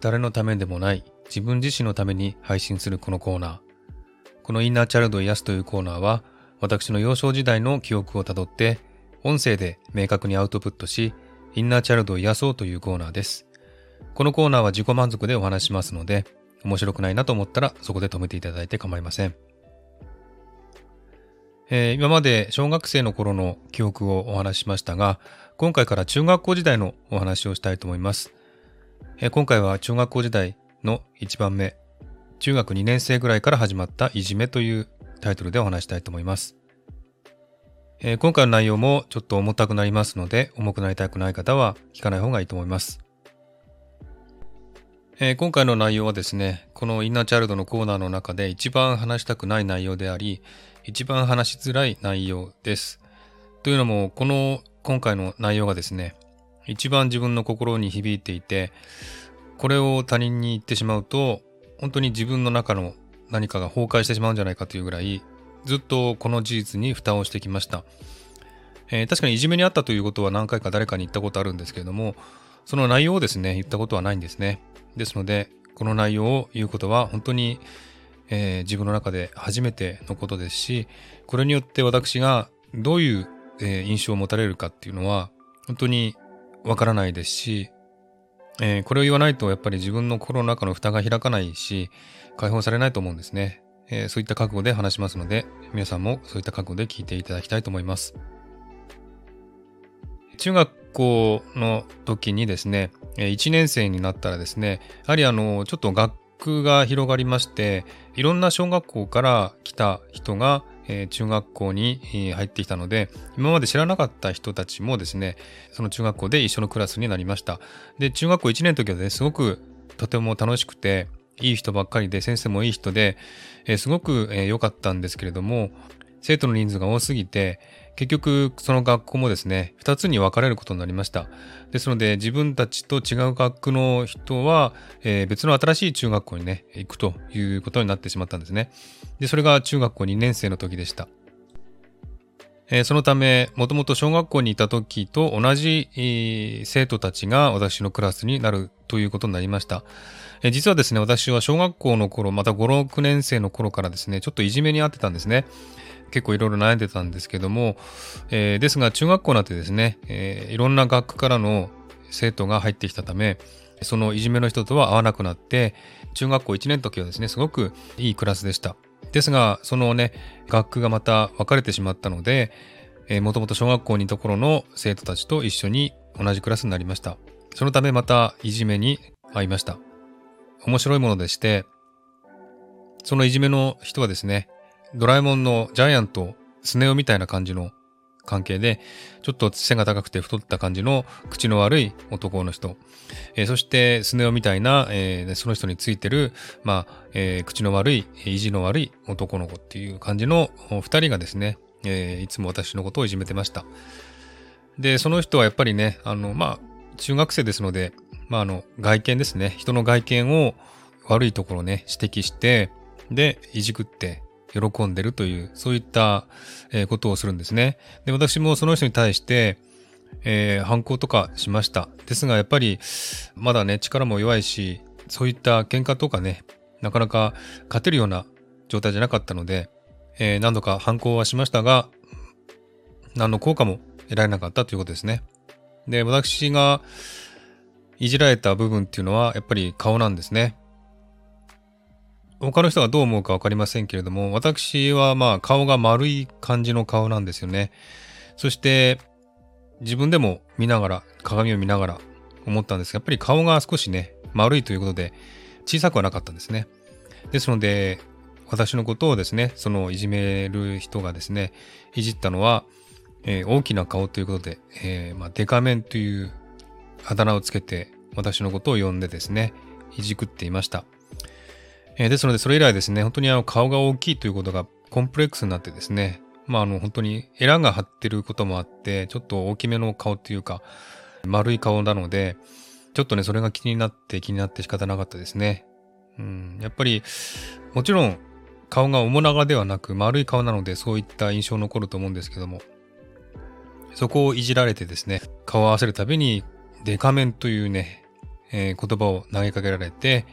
誰のためでもない自分自身のために配信するこのコーナー。このインナーチャイルドを癒すというコーナーは、私の幼少時代の記憶をたどって、音声で明確にアウトプットし、インナーチャイルドを癒そうというコーナーです。このコーナーは自己満足でお話しますので、面白くないなと思ったらそこで止めていただいて構いません。えー、今まで小学生の頃の記憶をお話ししましたが、今回から中学校時代のお話をしたいと思います。え、今回は中学校時代の1番目、中学2年生ぐらいから始まったいじめというタイトルでお話したいと思います。え、今回の内容もちょっと重たくなりますので、重くなりたくない方は聞かない方がいいと思います。え、今回の内容はですね、このインナーチャイルドのコーナーの中で一番話したくない内容であり、一番話しづらい内容です。というのも、この今回の内容がですね、一番自分の心に響いていて、これを他人に言ってしまうと、本当に自分の中の何かが崩壊してしまうんじゃないかというぐらい、ずっとこの事実に蓋をしてきました。えー、確かにいじめにあったということは何回か誰かに言ったことあるんですけれども、その内容をですね、言ったことはないんですね。ですので、この内容を言うことは本当に、えー、自分の中で初めてのことですし、これによって私がどういう、えー、印象を持たれるかっていうのは、本当にわからないですし、えー、これを言わないとやっぱり自分の心の中の蓋が開かないし、解放されないと思うんですね。えー、そういった覚悟で話しますので、皆さんもそういった覚悟で聞いていただきたいと思います。中学校の時にですね、1年生になったらですね、やはりあの、ちょっと学区が広がりまして、いろんな小学校から来た人が、え中学校に入ってきたので、今まで知らなかった人たちもですね、その中学校で一緒のクラスになりました。で、中学校1年の時はね、すごくとても楽しくて、いい人ばっかりで、先生もいい人で、えすごく良、かったんですけれども、生徒の人数が多すぎて、結局その学校もですね、2つに分かれることになりました。ですので自分たちと違う学区の人は、えー、別の新しい中学校にね、行くということになってしまったんですね。で、それが中学校2年生の時でした。え、そのため、もともと小学校にいた時と同じ、生徒たちが私のクラスになるということになりました。え、実はですね、私は小学校の頃、また5、6年生の頃からですね、ちょっといじめにあってたんですね。結構いろいろ悩んでたんですけども、えー、ですが中学校になってですね、えー、いろんな学区からの生徒が入ってきたため、そのいじめの人とは会わなくなって、中学校1年の時はですね、すごくいいクラスでした。ですが、そのね、学区がまた分かれてしまったので、え、もともと小学校にいた頃の生徒たちと一緒に同じクラスになりました。そのためまたいじめに遭いました。面白いものでして、そのいじめの人はですね、ドラえもんのジャイアント、スネ夫みたいな感じの関係で、ちょっと背が高くて太った感じの口の悪い男の人。えー、そして、スネ夫みたいな、えー、その人についてる、まあ、えー、口の悪い、意地の悪い男の子っていう感じの二人がですね、えいつも私のことをいじめてました。で、その人はやっぱりね、あの、まあ、中学生ですので、まあ、あの、外見ですね。人の外見を悪いところね、指摘して、で、いじくって、喜んでるという、そういったえことをするんですね。で、私もその人に対して、えー、反抗とかしました。ですが、やっぱり、まだね、力も弱いし、そういった喧嘩とかね、なかなか勝てるような状態じゃなかったので、えー、何度か反抗はしましたが、何の効果も得られなかったということですね。で、私がいじられた部分っていうのは、やっぱり顔なんですね。他の人がどう思うか分かりませんけれども、私はまあ顔が丸い感じの顔なんですよね。そして自分でも見ながら、鏡を見ながら思ったんですが、やっぱり顔が少しね、丸いということで小さくはなかったんですね。ですので、私のことをですね、そのいじめる人がですね、いじったのは、えー、大きな顔ということで、えー、まあ、デカメンというあだ名をつけて私のことを呼んでですね、いじくっていました。えー、ですので、それ以来ですね、本当にあの顔が大きいということがコンプレックスになってですね、まああの本当にエラが張ってることもあって、ちょっと大きめの顔っていうか、丸い顔なので、ちょっとね、それが気になって気になって仕方なかったですね。うん、やっぱり、もちろん顔が面長ではなく丸い顔なのでそういった印象残ると思うんですけども、そこをいじられてですね、顔を合わせるたびにデカメンというね、えー、言葉を投げかけられて、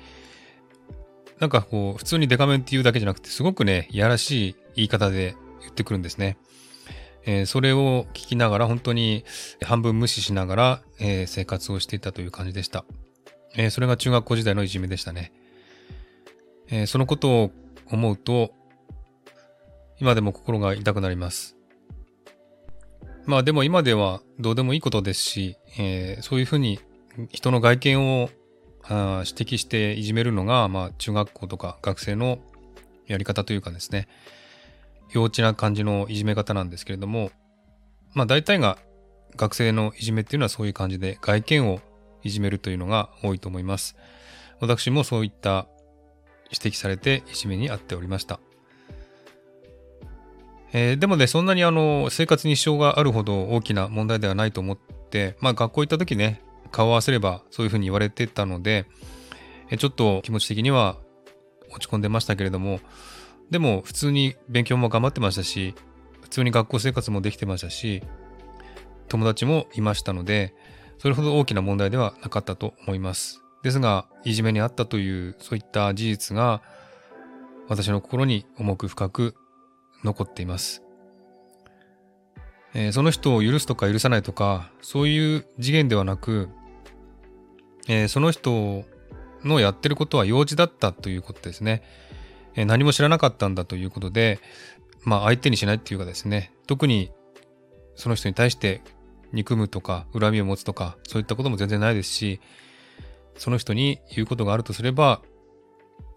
なんかこう、普通にデカメンって言うだけじゃなくて、すごくね、いやらしい言い方で言ってくるんですね。えー、それを聞きながら、本当に半分無視しながら、えー、生活をしていたという感じでした。えー、それが中学校時代のいじめでしたね。えそのことを思うと、今でも心が痛くなります。まあでも今ではどうでもいいことですし、えそういうふうに人の外見をあ指摘していじめるのが、まあ、中学校とか学生のやり方というかですね、幼稚な感じのいじめ方なんですけれども、まあ大体が学生のいじめっていうのはそういう感じで外見をいじめるというのが多いと思います。私もそういった指摘されていじめに遭っておりました。えー、でもね、そんなにあの生活に支障があるほど大きな問題ではないと思って、まあ学校行った時ね、顔を合わせればそういうふうに言われてたので、ちょっと気持ち的には落ち込んでましたけれども、でも普通に勉強も頑張ってましたし、普通に学校生活もできてましたし、友達もいましたので、それほど大きな問題ではなかったと思います。ですが、いじめにあったというそういった事実が私の心に重く深く残っています。えー、その人を許すとか許さないとか、そういう次元ではなく、えー、その人のやってることは幼稚だったということですね。えー、何も知らなかったんだということで、まあ相手にしないっていうかですね、特にその人に対して憎むとか恨みを持つとか、そういったことも全然ないですし、その人に言うことがあるとすれば、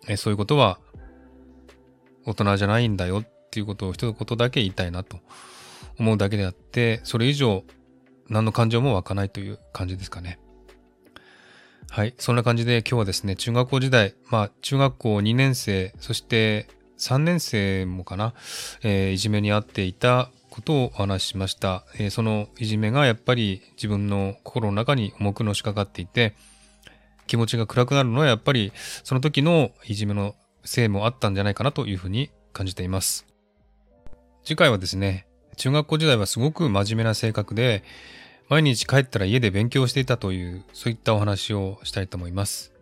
えそういうことは大人じゃないんだよっていうことを一言だけ言いたいなと思うだけであって、それ以上何の感情も湧かないという感じですかね。はい。そんな感じで今日はですね、中学校時代、まあ中学校2年生、そして3年生もかな、えー、いじめにあっていたことをお話ししました、えー、そのいじめがやっぱり自分の心の中に重くのしかかっていて、気持ちが暗くなるのはやっぱりその時のいじめのせいもあったんじゃないかなというふうに感じています。次回はですね、中学校時代はすごく真面目な性格で、毎日帰ったら家で勉強していたという、そういったお話をしたいと思います。